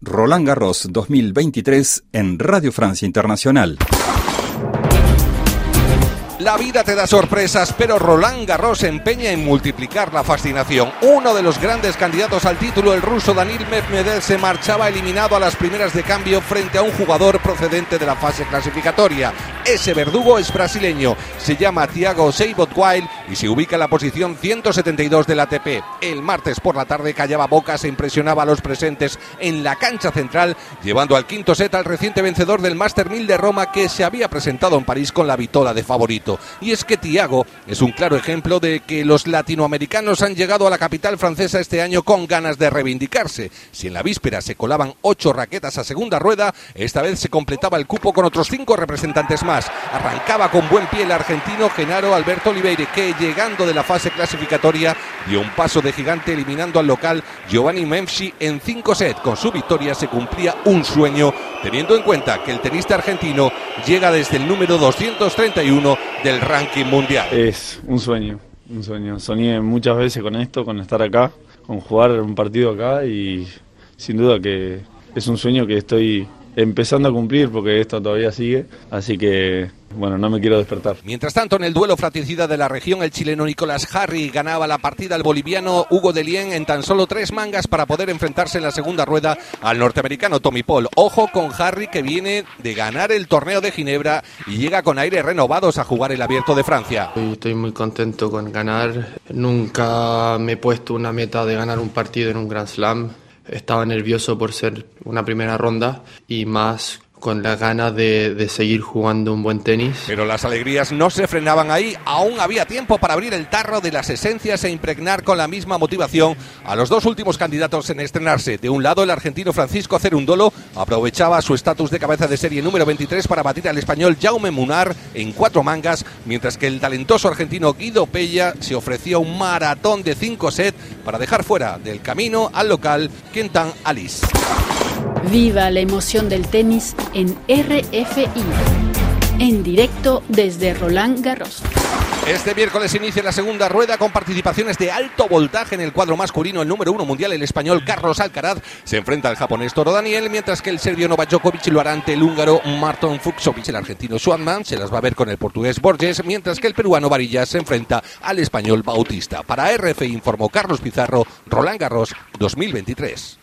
Roland Garros 2023 en Radio Francia Internacional. La vida te da sorpresas, pero Roland Garros se empeña en multiplicar la fascinación. Uno de los grandes candidatos al título, el ruso Danil Medvedev, se marchaba eliminado a las primeras de cambio frente a un jugador procedente de la fase clasificatoria. Ese verdugo es brasileño, se llama Thiago Seibold y se ubica en la posición 172 del ATP. El martes por la tarde callaba bocas e impresionaba a los presentes en la cancha central, llevando al quinto set al reciente vencedor del Master 1000 de Roma que se había presentado en París con la vitola de favorito. Y es que Tiago es un claro ejemplo de que los latinoamericanos han llegado a la capital francesa este año con ganas de reivindicarse. Si en la víspera se colaban ocho raquetas a segunda rueda, esta vez se completaba el cupo con otros cinco representantes más. Arrancaba con buen pie el argentino Genaro Alberto Oliveira, que llegando de la fase clasificatoria dio un paso de gigante eliminando al local Giovanni Memsi en cinco sets. Con su victoria se cumplía un sueño, teniendo en cuenta que el tenista argentino llega desde el número 231 del ranking mundial. Es un sueño, un sueño. Soñé muchas veces con esto, con estar acá, con jugar un partido acá y sin duda que es un sueño que estoy empezando a cumplir porque esto todavía sigue. Así que bueno, no me quiero despertar. Mientras tanto, en el duelo fratricida de la región, el chileno Nicolás Harry ganaba la partida al boliviano Hugo Delien en tan solo tres mangas para poder enfrentarse en la segunda rueda al norteamericano Tommy Paul. Ojo con Harry que viene de ganar el torneo de Ginebra y llega con aires renovados a jugar el abierto de Francia. Estoy muy contento con ganar. Nunca me he puesto una meta de ganar un partido en un Grand Slam. Estaba nervioso por ser una primera ronda y más con la ganas de, seguir jugando un buen tenis. Pero las alegrías no se frenaban ahí, aún había tiempo para abrir el tarro de las esencias e impregnar con la misma motivación a los dos últimos candidatos en estrenarse. De un lado, el argentino Francisco Cerundolo aprovechaba su estatus de cabeza de serie número 23 para batir al español Jaume Munar en cuatro mangas, mientras que el talentoso argentino Guido Pella se ofrecía un maratón de cinco sets para dejar fuera del camino al local Quentin Alice. Viva la emoción del tenis en RFI. En directo desde Roland Garros. Este miércoles inicia la segunda rueda con participaciones de alto voltaje en el cuadro masculino. El número uno mundial, el español Carlos Alcaraz, se enfrenta al japonés Toro Daniel, mientras que el serbio Novak Djokovic lo hará el húngaro Marton Fuxovic. El argentino Schwanman se las va a ver con el portugués Borges, mientras que el peruano Varillas se enfrenta al español Bautista. Para RFI informó Carlos Pizarro, Roland Garros 2023.